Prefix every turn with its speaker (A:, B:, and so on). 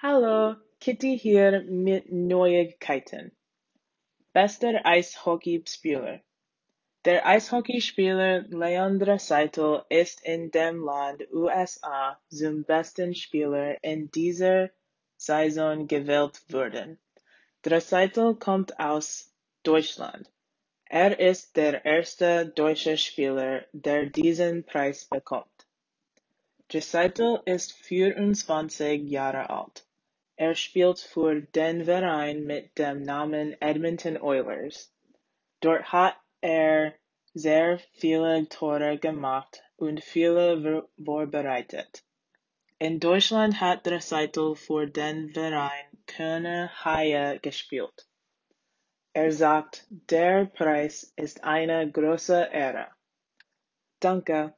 A: Hallo, Kitty hier mit Neuigkeiten. Bester Eishockeyspieler. Der Eishockeyspieler Leon Draisaitl ist in dem Land USA zum besten Spieler in dieser Saison gewählt worden. Draisaitl kommt aus Deutschland. Er ist der erste deutsche Spieler, der diesen Preis bekommt. Draisaitl ist 24 Jahre alt. Er spielt für den Verein mit dem Namen Edmonton Oilers. Dort hat er sehr viele Tore gemacht und viele vorbereitet. In Deutschland hat Draisaitl für den Verein Kölner Haie gespielt. Er sagt, der Preis ist eine große Ehre. Danke.